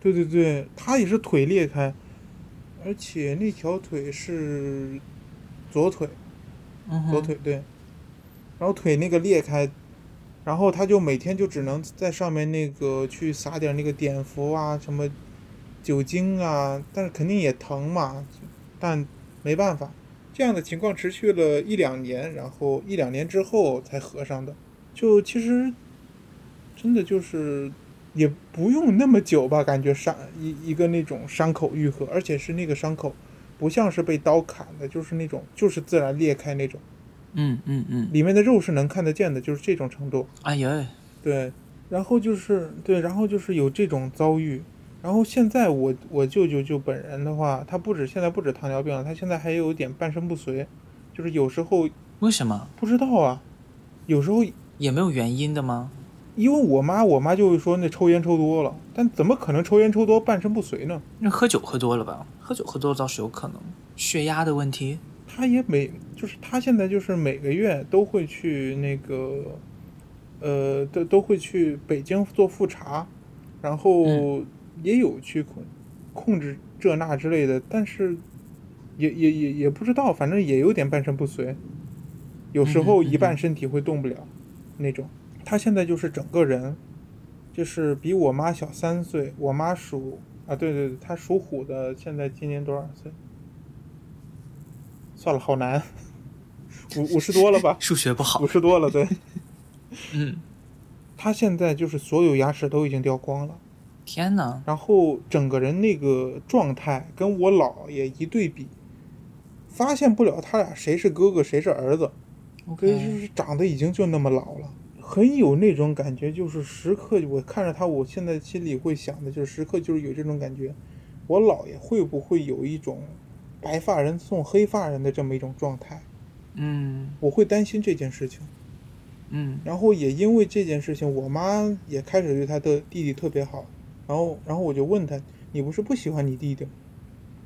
对对对，他也是腿裂开，而且那条腿是左腿，嗯，左腿对，然后腿那个裂开，然后他就每天就只能在上面那个去撒点那个碘伏啊，什么酒精啊，但是肯定也疼嘛，但没办法，这样的情况持续了一两年，然后一两年之后才合上的，就其实真的就是也不用那么久吧，感觉伤一一个那种伤口愈合，而且是那个伤口不像是被刀砍的，就是那种就是自然裂开那种。嗯嗯嗯，里面的肉是能看得见的，就是这种程度。哎呀，对，然后就是对，然后就是有这种遭遇。然后现在我我舅舅就本人的话，他不止现在不止糖尿病了，他现在还有点半身不遂，就是有时候为什么不知道啊，有时候也没有原因的吗？因为我妈我妈就会说那抽烟抽多了，但怎么可能抽烟抽多半身不遂呢？那喝酒喝多了吧？喝酒喝多了倒是有可能，血压的问题。他也每就是他现在就是每个月都会去那个，呃，都都会去北京做复查，然后嗯也有去控控制这那之类的，但是也也也也不知道，反正也有点半身不遂，有时候一半身体会动不了那种。他现在就是整个人，就是比我妈小三岁，我妈属啊，对对对，他属虎的，现在今年多少岁？算了，好难，五五十多了吧？数学不好五，十多了，对。嗯，他现在就是所有牙齿都已经掉光了，天哪，然后整个人那个状态跟我姥爷一对比，发现不了他俩谁是哥哥谁是儿子，所以就是长得已经就那么老了，很有那种感觉，就是时刻我看着他，我现在心里会想的就是时刻就是有这种感觉，我姥爷会不会有一种白发人送黑发人的这么一种状态？嗯我会担心这件事情。嗯然后也因为这件事情，我妈也开始对她的弟弟特别好。然后，然后我就问她：“你不是不喜欢你弟弟吗？”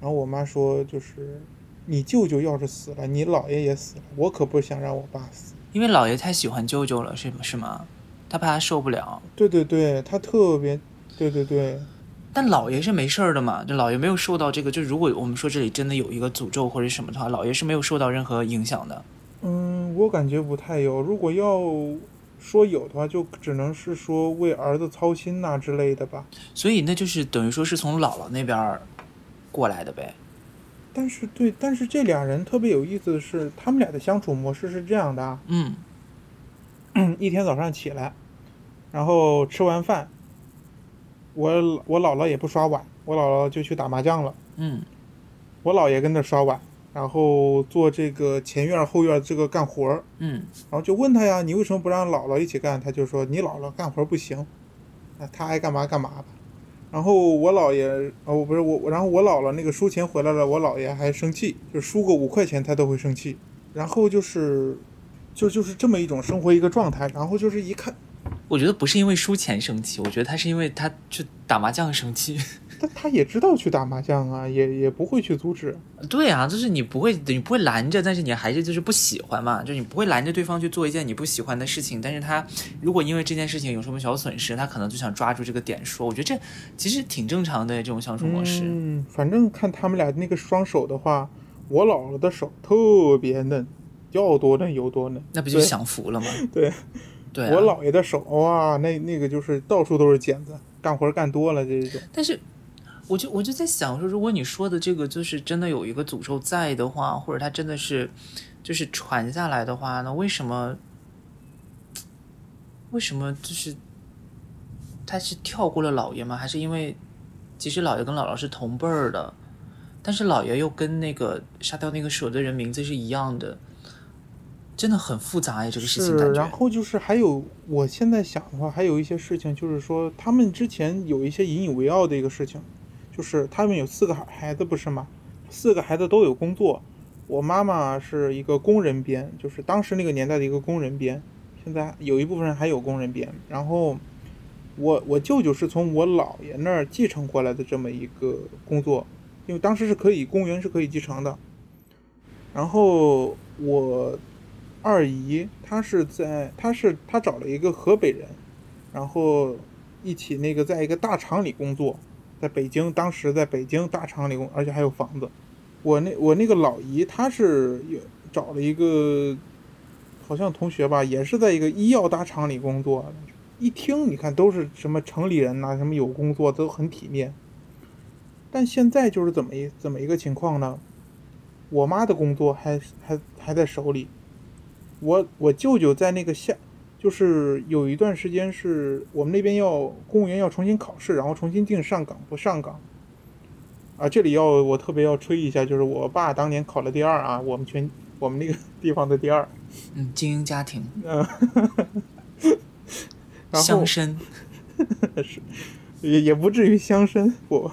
然后我妈说：“就是你舅舅要是死了，你姥爷也死了，我可不想让我爸死。因为姥爷太喜欢舅舅了，是是吗？他怕他受不了。”对对对，他特别，对对对，但姥爷是没事儿的嘛，就姥爷没有受到这个，就如果我们说这里真的有一个诅咒或者什么的话，姥爷是没有受到任何影响的。嗯，我感觉不太有。如果要说有的话，就只能是说为儿子操心呐、之类的吧。所以那就是等于说是从姥姥那边儿过来的呗。但是对，但是这俩人特别有意思的是，他们俩的相处模式是这样的啊。嗯 一天早上起来，然后吃完饭，我我姥姥也不刷碗，我姥姥就去打麻将了。嗯我姥爷跟着刷碗，然后做这个前院后院这个干活儿，嗯然后就问他呀，你为什么不让姥姥一起干？他就说你姥姥干活不行，那，他爱干嘛干嘛吧。然后我姥爷，哦，不是我，然后我姥姥那个输钱回来了，我姥爷还生气，就输个五块钱他都会生气。然后就是，就就是这么一种生活一个状态。然后就是一看，我觉得不是因为输钱生气，我觉得他是因为他去打麻将生气。但他也知道去打麻将啊，也也不会去阻止。对啊，就是你不会，你不会拦着，但是你还是就是不喜欢嘛，就是你不会拦着对方去做一件你不喜欢的事情，但是他如果因为这件事情有什么小损失，他可能就想抓住这个点说，我觉得这其实挺正常的这种相处模式。嗯，反正看他们俩那个双手的话，我姥姥的手特别嫩，要多嫩有多嫩。那不就享福了吗？对，对、啊，我姥爷的手哇，那那个就是到处都是茧子，干活干多了这种。但是，我就我就在想说，如果你说的这个就是真的有一个诅咒在的话，或者他真的是就是传下来的话，那为什么为什么就是他是跳过了姥爷吗？还是因为其实姥爷跟姥姥是同辈儿的，但是姥爷又跟那个杀掉那个蛇的人名字是一样的，真的很复杂哎，这个事情然。后就是还有，我现在想的话，还有一些事情，就是说他们之前有一些引以为傲的一个事情，就是他们有四个孩孩子，不是吗？四个孩子都有工作。我妈妈是一个工人编，就是当时那个年代的一个工人编，现在有一部分人还有工人编。然后我我舅舅是从我姥爷那儿继承过来的这么一个工作，因为当时是可以公务员是可以继承的。然后我二姨她是在，她是她找了一个河北人，然后一起那个在一个大厂里工作，在北京，当时在北京大厂里工，而且还有房子。我那我那个老姨她是有找了一个，好像同学吧，也是在一个医药大厂里工作。一听你看都是什么城里人呐、什么有工作都很体面。但现在就是怎么一怎么一个情况呢？我妈的工作还还还在手里，我我舅舅在那个下，就是有一段时间是我们那边要公务员要重新考试，然后重新定上岗不上岗。啊，这里要我特别要吹一下，就是我爸当年考了第二啊，我们全我们那个地方的第二，嗯，精英家庭，嗯、然后乡绅，是也也不至于乡绅我。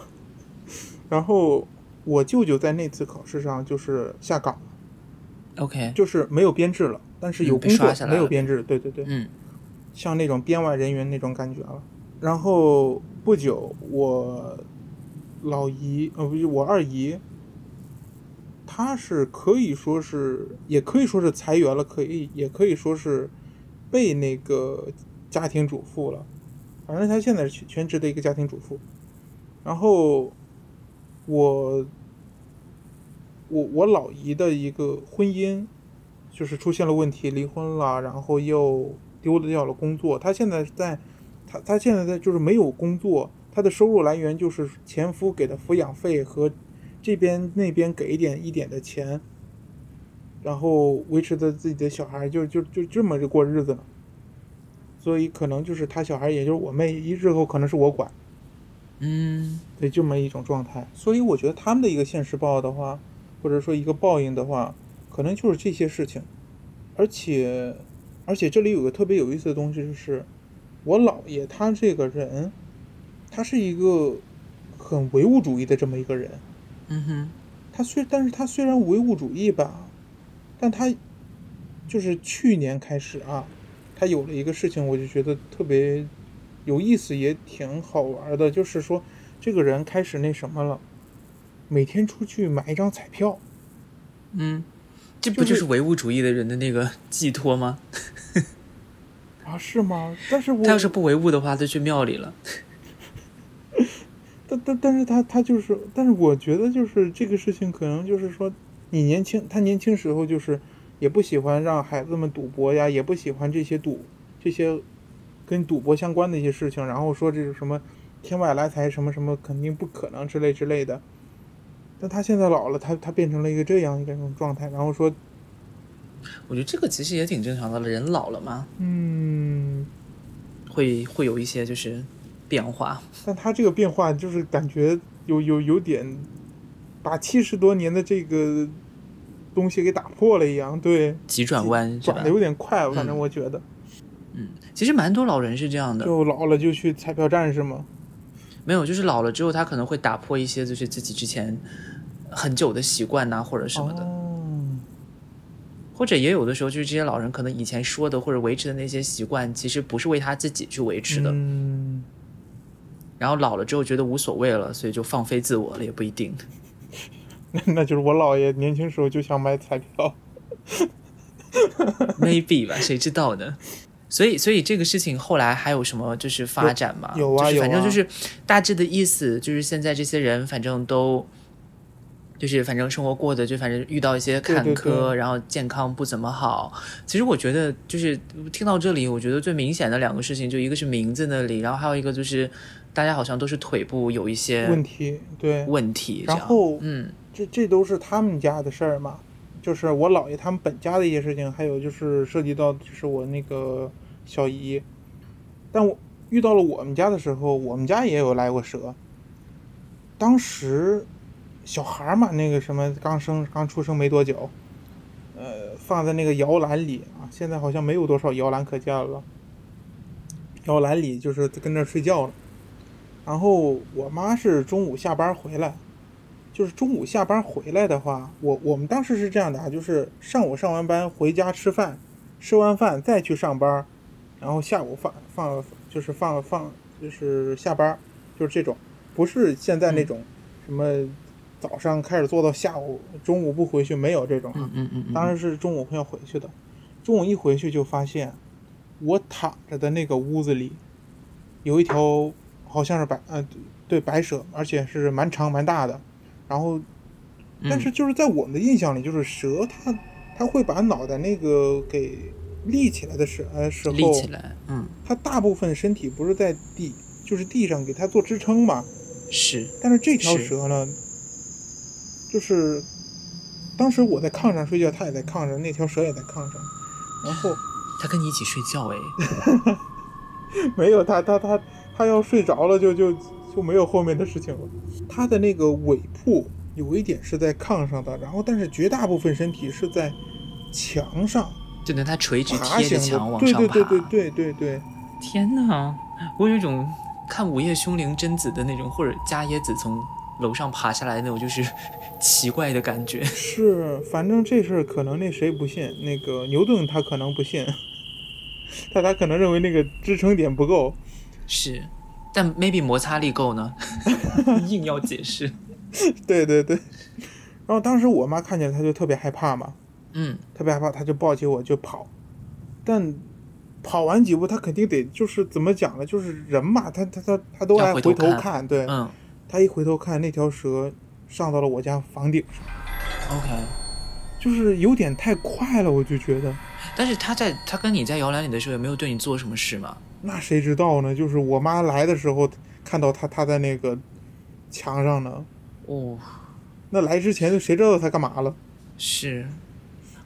然后我舅舅在那次考试上就是下岗，OK，就是没有编制了，但是有工作、没有编制，对对对。嗯像那种编外人员那种感觉了。然后不久，我老姨呃不是我二姨，她是可以说是，也可以说是裁员了，可以也可以说是被那个家庭主妇了。反正她现在是全全职的一个家庭主妇。然后我我我老姨的一个婚姻就是出现了问题，离婚了，然后又丢掉了工作。她现在在，她她现在在就是没有工作，她的收入来源就是前夫给的抚养费和这边那边给一点一点的钱，然后维持着自己的小孩，就就就这么着过日子呢。所以可能就是她小孩，也就是我妹，一日后可能是我管。嗯对，这么一种状态。所以我觉得他们的一个现实报的话，或者说一个报应的话，可能就是这些事情。而且，而且这里有个特别有意思的东西，就是我姥爷他这个人，他是一个很唯物主义的这么一个人。嗯哼，他虽，但是他虽然唯物主义吧，但他就是去年开始啊，他有了一个事情，我就觉得特别有意思，也挺好玩的，就是说这个人开始那什么了，每天出去买一张彩票，嗯，这不就就是是唯物主义的人的那个寄托吗？啊，是吗？但是我他要是不唯物的话，他去庙里了。但但但是他他就是，但是我觉得就是这个事情可能就是说，你年轻，他年轻时候就是也不喜欢让孩子们赌博呀，也不喜欢这些赌这些跟赌博相关的一些事情，然后说这是什么天外来财什么什么肯定不可能之类之类的。但他现在老了，他他变成了一个这样一种状态，然后说，我觉得这个其实也挺正常的了，人老了嘛，嗯，会会有一些就是变化。但他这个变化就是感觉有有有点把七十多年的这个东西给打破了一样，对，急转弯转的？有点快，反正嗯我觉得，嗯其实蛮多老人是这样的，就老了就去彩票站是吗？没有，就是老了之后，他可能会打破一些就是自己之前很久的习惯呐、或者什么的，哦，或者也有的时候就是这些老人可能以前说的或者维持的那些习惯，其实不是为他自己去维持的，嗯，然后老了之后觉得无所谓了，所以就放飞自我了，也不一定。那那就是我姥爷年轻时候就想买彩票，maybe 吧，谁知道呢？所以，所以这个事情后来还有什么就是发展吗？有有啊就是反正就是大致的意思，就是现在这些人反正都。就是反正生活过的，就反正遇到一些坎坷，对对对然后健康不怎么好。其实我觉得，就是听到这里，我觉得最明显的两个事情，就一个是名字那里，然后还有一个就是大家好像都是腿部有一些问题对，问题。然后嗯，这这都是他们家的事儿嘛，就是我姥爷他们本家的一些事情，还有就是涉及到就是我那个小姨，但我遇到了我们家的时候，我们家也有来过蛇。当时小孩嘛，那个什么刚生刚出生没多久，呃，放在那个摇篮里啊，现在好像没有多少摇篮可见了。摇篮里就是跟那睡觉了。然后我妈是中午下班回来，就是中午下班回来的话，我我们当时是这样的啊，就是上午上完班回家吃饭，吃完饭再去上班，然后下午放放就是放放就是下班，就是这种，不是现在那种什么早上开始做到下午，中午不回去没有这种啊。嗯嗯当时是中午要回去的。中午一回去就发现，我躺着的那个屋子里，有一条好像是白呃对白蛇，而且是蛮长蛮大的。然后，但是就是在我们的印象里，就是蛇它它会把脑袋那个给立起来的时呃时候，立起来，嗯，它大部分身体不是在地，就是地上给它做支撑嘛。是，但是这条蛇呢，就是当时我在炕上睡觉，它也在炕上，那条蛇也在炕上，然后它跟你一起睡觉哎，没有它，它它它要睡着了就就就没有后面的事情了。他的那个尾部有一点是在炕上的，然后但是绝大部分身体是在墙上就等他垂直贴着墙往上爬。对对对对对对，天哪，我有一种看《午夜凶铃》贞子的那种，或者伽椰子从楼上爬下来的那种，就是 奇怪的感觉。是，反正这事儿可能那谁不信，那个牛顿他可能不信，但他可能认为那个支撑点不够。是，但 maybe 摩擦力够呢，硬要解释。对对对。然后当时我妈看见她就特别害怕嘛，嗯，特别害怕，她就抱起我就跑。但跑完几步，她肯定得就是怎么讲呢？就是人嘛，他他他他都要爱回头回头看看，对，嗯他一回头看，那条蛇上到了我家房顶上，，OK。就是有点太快了，我就觉得。但是他在他跟你在摇篮里的时候，有没有对你做什么事吗？那谁知道呢？就是我妈来的时候看到他，他在那个墙上呢。哦，那来之前就谁知道他干嘛了？是，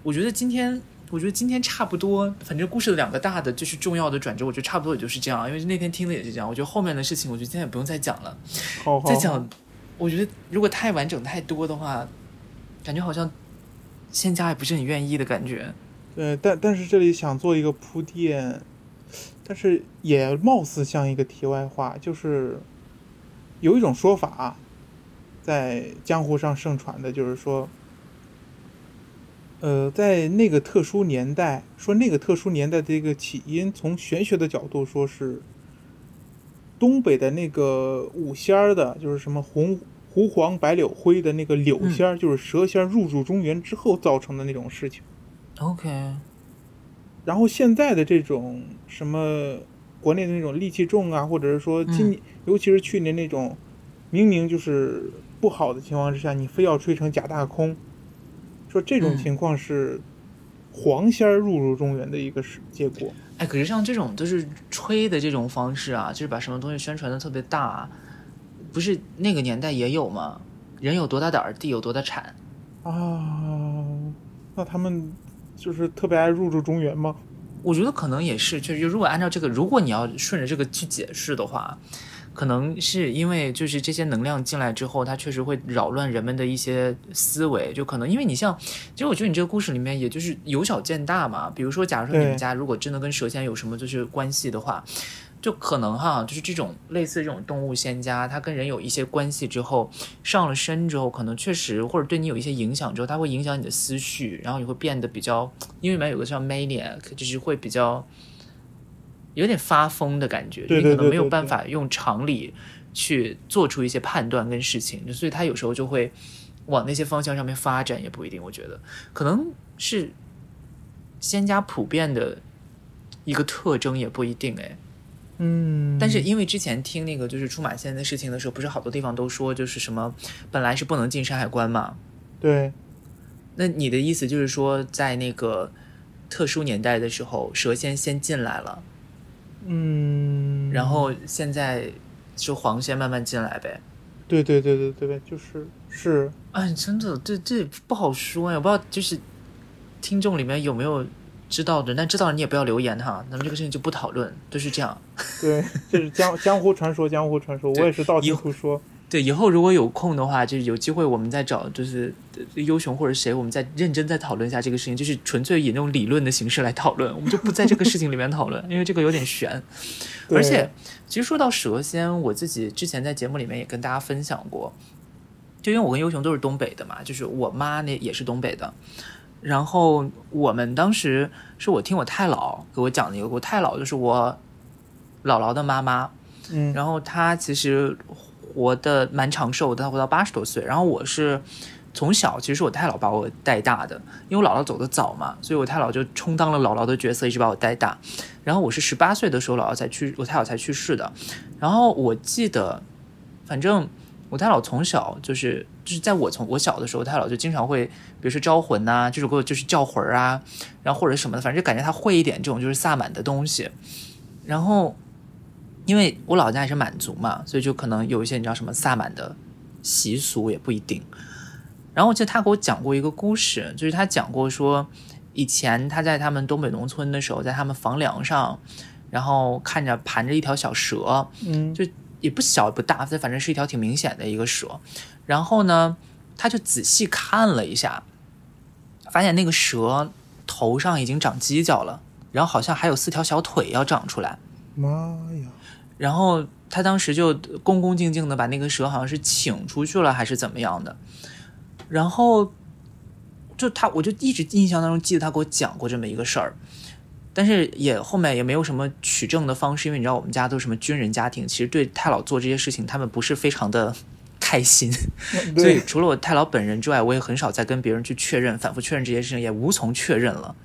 我觉得今天，我觉得今天差不多，反正故事的两个大的就是重要的转折，我觉得差不多也就是这样。因为那天听的也是这样，我觉得后面的事情，我觉得今天也不用再讲了。好好好再讲，我觉得如果太完整太多的话，感觉好像仙家也不是很愿意的感觉。对，但但是这里想做一个铺垫，但是也貌似像一个题外话，就是有一种说法，在江湖上盛传的，就是说，呃，在那个特殊年代，说那个特殊年代的一个起因，从玄学的角度说是东北的那个五仙儿的，就是什么红狐黄白柳灰的那个柳仙儿，就是蛇仙儿入驻中原之后造成的那种事情。OK，然后现在的这种什么国内的那种戾气重啊，或者是说今年，尤其是去年那种明明就是不好的情况之下，你非要吹成假大空，说这种嗯情况是黄仙儿入入中原的一个是结果。哎，可是像这种就是吹的这种方式啊，就是把什么东西宣传的特别大，不是那个年代也有吗？人有多大胆儿，地有多大产。啊，那他们就是特别爱入驻中原吗？我觉得可能也是，就是如果按照这个，如果你要顺着这个去解释的话，可能是因为就是这些能量进来之后，它确实会扰乱人们的一些思维，就可能因为你像，其实我觉得你这个故事里面也就是由小见大嘛。比如说，假如说你们家如果真的跟蛇仙有什么就是关系的话，就可能哈，就是这种类似这种动物仙家，它跟人有一些关系之后，上了身之后，可能确实或者对你有一些影响之后，它会影响你的思绪，然后你会变得比较，因为里面有个叫 maniac，就是会比较有点发疯的感觉，对你可能没有办法用常理去做出一些判断跟事情，所以他有时候就会往那些方向上面发展，也不一定。我觉得可能是仙家普遍的一个特征，也不一定哎。嗯，但是因为之前听那个就是出马仙的事情的时候，不是好多地方都说就是什么本来是不能进山海关嘛？对，那你的意思就是说，在那个特殊年代的时候，蛇仙先进来了，嗯，然后现在就黄仙慢慢进来呗？对对对对对对，就是是，哎，真的，这这不好说呀，我不知道就是听众里面有没有知道的，但知道的你也不要留言哈，咱们这个事情就不讨论，就是这样。对，这是江江湖传说，江湖传说，我也是道听途说。对，以后如果有空的话，就是有机会我们再找，就是呃优雄或者谁，我们再认真再讨论一下这个事情，就是纯粹以那种理论的形式来讨论，我们就不在这个事情里面讨论，因为这个有点悬。而且，其实说到蛇仙，我自己之前在节目里面也跟大家分享过，就因为我跟优雄都是东北的嘛，就是我妈那也是东北的，然后我们当时是我听我太姥给我讲的一个，我太姥就是我姥姥的妈妈，嗯，然后她其实活的蛮长寿的，她活到八十多岁。然后我是从小，其实是我太姥把我带大的，因为我姥姥走的早嘛，所以我太姥就充当了姥姥的角色，一直把我带大。然后我是十八岁的时候，姥姥才去，我太姥才去世的。然后我记得，反正我太姥从小就是就是在我从我小的时候，他老就经常会，比如说招魂呐、这首歌就是叫魂儿啊，然后或者什么的，反正就感觉他会一点这种就是萨满的东西。然后因为我老家也是满族嘛，所以就可能有一些你知道什么萨满的习俗也不一定。然后我记得他给我讲过一个故事，就是他讲过说，以前他在他们东北农村的时候，在他们房梁上，然后看着盘着一条小蛇，嗯，就也不小也不大，反正是一条挺明显的一个蛇。然后呢，他就仔细看了一下，发现那个蛇头上已经长犄角了，然后好像还有四条小腿要长出来。妈呀，然后他当时就恭恭敬敬的把那个蛇好像是请出去了，还是怎么样的。然后就他，我就一直印象当中记得他给我讲过这么一个事儿，但是也后面也没有什么取证的方式，因为你知道我们家都是什么军人家庭，其实对太老做这些事情，他们不是非常的开心。所以，除了我太老本人之外，我也很少再跟别人去确认、反复确认这些事情，也无从确认了。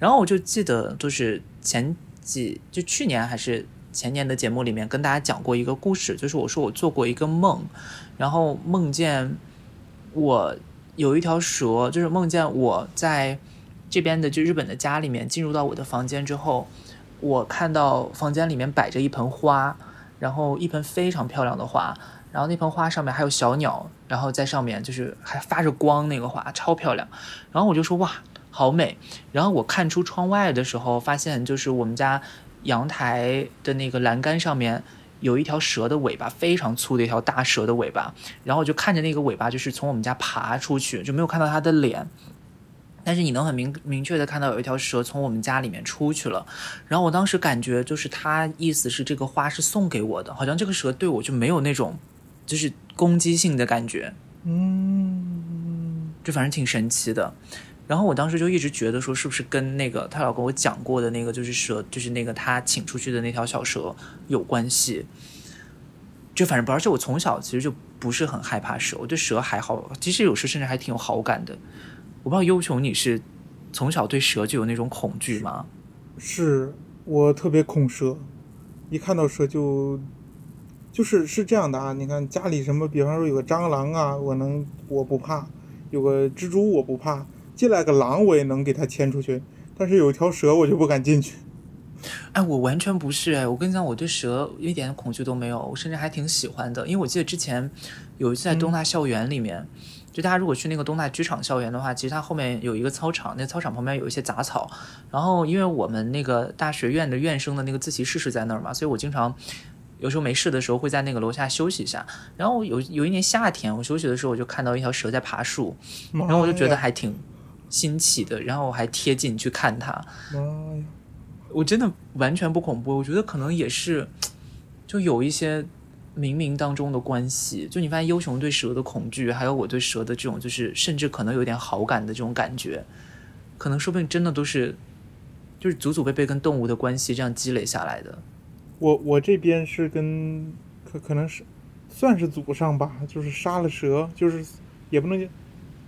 然后我就记得，就是前几就去年还是前年的节目里面跟大家讲过一个故事，就是我说我做过一个梦，然后梦见我有一条蛇，就是梦见我在这边的就日本的家里面进入到我的房间之后，我看到房间里面摆着一盆花，然后一盆非常漂亮的花，然后那盆花上面还有小鸟，然后在上面就是还发着光，那个花超漂亮。然后我就说哇，好美。然后我看出窗外的时候，发现就是我们家阳台的那个栏杆上面有一条蛇的尾巴，非常粗的一条大蛇的尾巴。然后我就看着那个尾巴，就是从我们家爬出去，就没有看到它的脸。但是你能很明明确的看到有一条蛇从我们家里面出去了，然后我当时感觉就是它意思是这个花是送给我的，好像这个蛇对我就没有那种就是攻击性的感觉，嗯，就反正挺神奇的。然后我当时就一直觉得说，是不是跟那个他老跟我讲过的那个就是蛇，就是那个他请出去的那条小蛇有关系？就反正不，而且我从小其实就不是很害怕蛇，我对蛇还好，其实有时甚至还挺有好感的。我不知道优雄你是从小对蛇就有那种恐惧吗？是我特别恐蛇，一看到蛇就就是是这样的啊。你看家里什么，比方说有个蟑螂啊，我能我不怕；有个蜘蛛我不怕，进来个狼我也能给它牵出去。但是有条蛇我就不敢进去。哎，我完全不是哎，我跟你讲，我对蛇一点恐惧都没有，我甚至还挺喜欢的。因为我记得之前有一次在东大校园里面，就大家如果去那个东大剧场校园的话，其实它后面有一个操场，那操场旁边有一些杂草。然后因为我们那个大学院的院生的那个自习室是在那儿嘛，所以我经常有时候没事的时候会在那个楼下休息一下。然后有有一年夏天，我休息的时候我就看到一条蛇在爬树，然后我就觉得还挺新奇的，然后我还贴近去看它。我真的完全不恐怖，我觉得可能也是，就有一些冥冥当中的关系。就你发现优熊对蛇的恐惧，还有我对蛇的这种，就是甚至可能有点好感的这种感觉，可能说不定真的都是，就是祖祖辈辈跟动物的关系这样积累下来的。我我这边是跟可可能是算是祖上吧，就是杀了蛇，就是也不能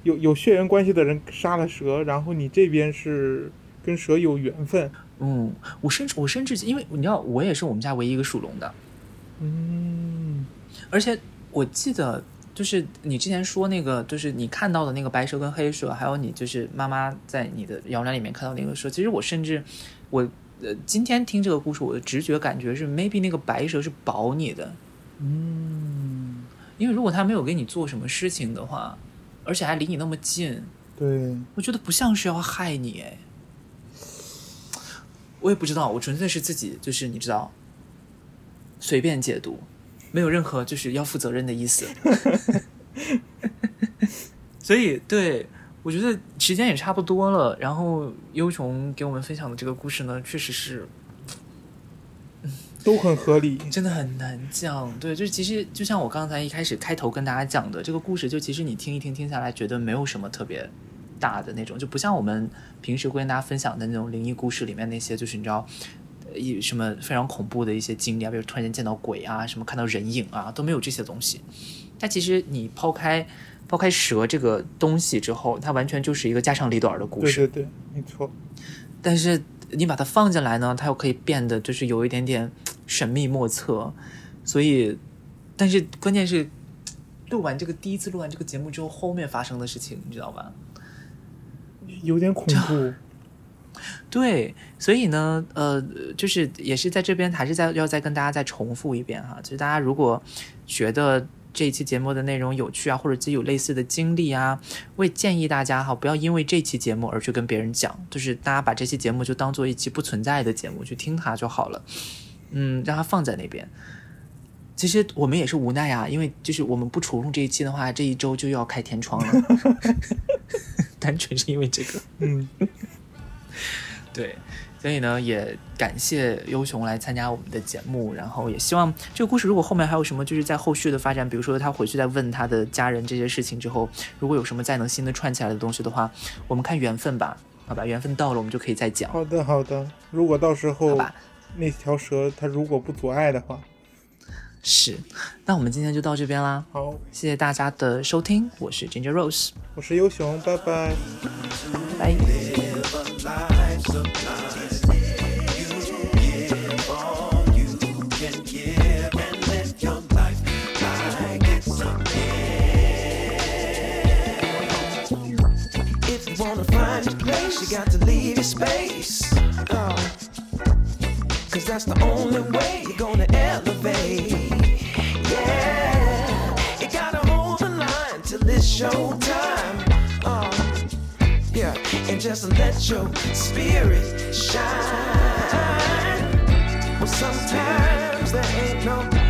有有血缘关系的人杀了蛇，然后你这边是跟蛇有缘分，嗯，我甚至我甚至因为你知道，我也是我们家唯一一个属龙的，嗯，而且我记得，就是你之前说那个，就是你看到的那个白蛇跟黑蛇，还有你就是妈妈在你的摇篮里面看到那个蛇，其实我甚至我呃今天听这个故事，我的直觉感觉是 maybe 那个白蛇是保你的，嗯，因为如果他没有给你做什么事情的话，而且还离你那么近，对，我觉得不像是要害你哎。我也不知道，我纯粹是自己就是你知道，随便解读，没有任何就是要负责任的意思。所以对我觉得时间也差不多了，然后优琼给我们分享的这个故事呢，确实是 都很合理，真的很难讲。对，就是其实就像我刚才一开始开头跟大家讲的，这个故事就其实你听一听听下来，觉得没有什么特别大的那种，就不像我们平时会跟大家分享的那种灵异故事里面那些，就是你知道。呃一什么非常恐怖的一些经历啊，比如突然间见到鬼啊，什么看到人影啊，都没有这些东西。但其实你抛开抛开蛇这个东西之后，它完全就是一个家长里短的故事。对对对，没错，但是你把它放进来呢，它又可以变得就是有一点点神秘莫测。所以，但是关键是录完这个第一次录完这个节目之后，后面发生的事情，你知道吧？有点恐怖，对，所以呢，呃，就是也是在这边还是再要再跟大家再重复一遍哈，就是大家如果觉得这一期节目的内容有趣啊，或者自己有类似的经历啊，我也建议大家哈，不要因为这期节目而去跟别人讲，就是大家把这期节目就当做一期不存在的节目去听它就好了，嗯，让它放在那边。其实我们也是无奈啊，因为就是我们不重录这一期的话，这一周就要开天窗了，单纯是因为这个。嗯，对，所以呢，也感谢优雄来参加我们的节目，然后也希望这个故事如果后面还有什么，就是在后续的发展，比如说他回去再问他的家人这些事情之后，如果有什么再能新的串起来的东西的话，我们看缘分吧，好吧，缘分到了我们就可以再讲，好的好的，如果到时好候吧？那条蛇它如果不阻碍的话，是，那我们今天就到这边啦，好，谢谢大家的收听，我是 Ginger Rose，我是优雄，拜拜。拜。Got to leave your space. Oh. Cause that's the only way you're gonna elevate. Yeah. You gotta hold the line till it's showtime. Oh. Uh, yeah. And just let your spirit shine. Well, sometimes there ain't no